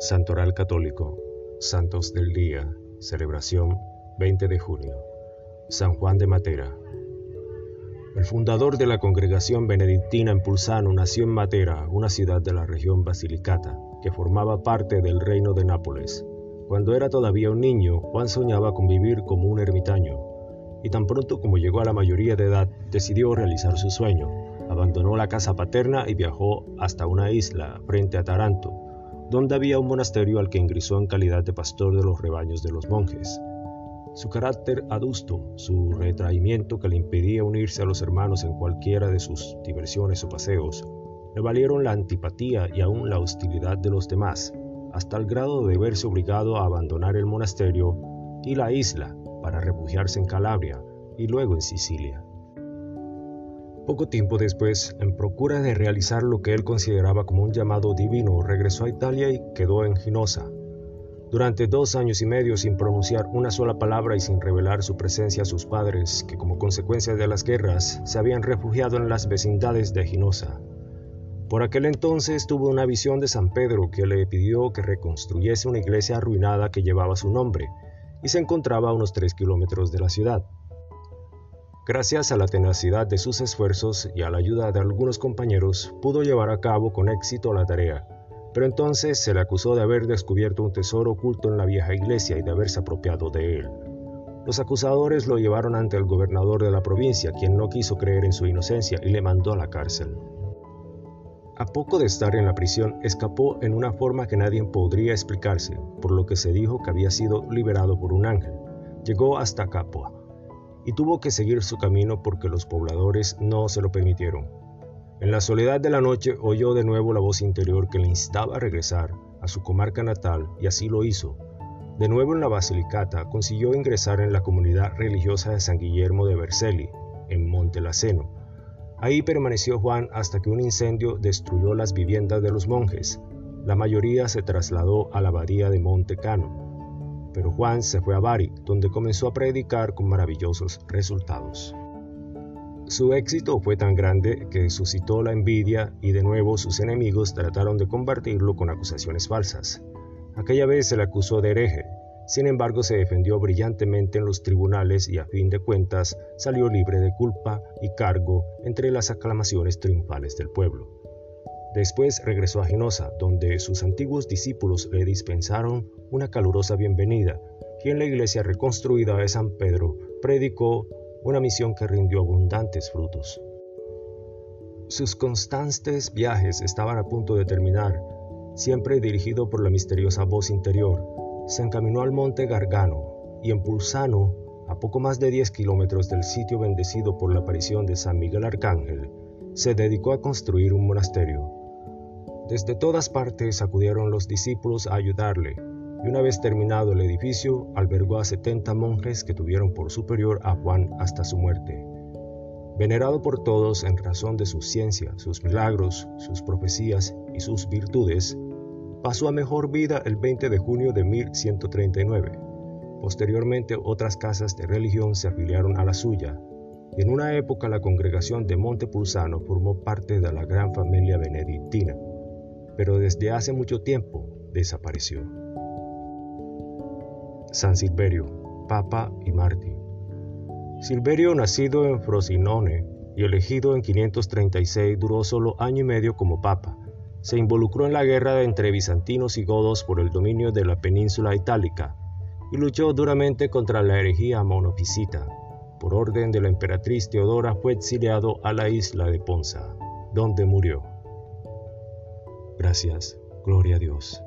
Santoral Católico, Santos del Día, celebración 20 de junio. San Juan de Matera. El fundador de la congregación benedictina en Pulsano nació en Matera, una ciudad de la región Basilicata, que formaba parte del reino de Nápoles. Cuando era todavía un niño, Juan soñaba con vivir como un ermitaño, y tan pronto como llegó a la mayoría de edad, decidió realizar su sueño. Abandonó la casa paterna y viajó hasta una isla frente a Taranto, donde había un monasterio al que ingresó en calidad de pastor de los rebaños de los monjes. Su carácter adusto, su retraimiento que le impedía unirse a los hermanos en cualquiera de sus diversiones o paseos, le valieron la antipatía y aún la hostilidad de los demás, hasta el grado de verse obligado a abandonar el monasterio y la isla para refugiarse en Calabria y luego en Sicilia. Poco tiempo después, en procura de realizar lo que él consideraba como un llamado divino, regresó a Italia y quedó en Ginosa. Durante dos años y medio sin pronunciar una sola palabra y sin revelar su presencia a sus padres, que como consecuencia de las guerras se habían refugiado en las vecindades de Ginosa. Por aquel entonces tuvo una visión de San Pedro que le pidió que reconstruyese una iglesia arruinada que llevaba su nombre, y se encontraba a unos tres kilómetros de la ciudad. Gracias a la tenacidad de sus esfuerzos y a la ayuda de algunos compañeros, pudo llevar a cabo con éxito la tarea, pero entonces se le acusó de haber descubierto un tesoro oculto en la vieja iglesia y de haberse apropiado de él. Los acusadores lo llevaron ante el gobernador de la provincia, quien no quiso creer en su inocencia y le mandó a la cárcel. A poco de estar en la prisión, escapó en una forma que nadie podría explicarse, por lo que se dijo que había sido liberado por un ángel. Llegó hasta Capua y tuvo que seguir su camino porque los pobladores no se lo permitieron. En la soledad de la noche oyó de nuevo la voz interior que le instaba a regresar a su comarca natal y así lo hizo. De nuevo en la Basilicata consiguió ingresar en la comunidad religiosa de San Guillermo de Vercelli, en Montelaceno, Ahí permaneció Juan hasta que un incendio destruyó las viviendas de los monjes. La mayoría se trasladó a la abadía de Monte Cano. Pero Juan se fue a Bari, donde comenzó a predicar con maravillosos resultados. Su éxito fue tan grande que suscitó la envidia y de nuevo sus enemigos trataron de combatirlo con acusaciones falsas. Aquella vez se le acusó de hereje, sin embargo, se defendió brillantemente en los tribunales y a fin de cuentas salió libre de culpa y cargo entre las aclamaciones triunfales del pueblo. Después regresó a Ginosa, donde sus antiguos discípulos le dispensaron una calurosa bienvenida, y en la iglesia reconstruida de San Pedro predicó una misión que rindió abundantes frutos. Sus constantes viajes estaban a punto de terminar, siempre dirigido por la misteriosa voz interior, se encaminó al monte Gargano y en Pulsano, a poco más de 10 kilómetros del sitio bendecido por la aparición de San Miguel Arcángel, se dedicó a construir un monasterio. Desde todas partes acudieron los discípulos a ayudarle, y una vez terminado el edificio, albergó a 70 monjes que tuvieron por superior a Juan hasta su muerte. Venerado por todos en razón de su ciencia, sus milagros, sus profecías y sus virtudes, pasó a mejor vida el 20 de junio de 1139. Posteriormente otras casas de religión se afiliaron a la suya, en una época la congregación de Montepulsano formó parte de la gran familia benedictina, pero desde hace mucho tiempo desapareció. San Silverio, Papa y Mártir. Silverio, nacido en Frosinone y elegido en 536, duró solo año y medio como papa se involucró en la guerra entre bizantinos y godos por el dominio de la península itálica y luchó duramente contra la herejía monofisita. Por orden de la emperatriz Teodora fue exiliado a la isla de Ponza, donde murió. Gracias, gloria a Dios.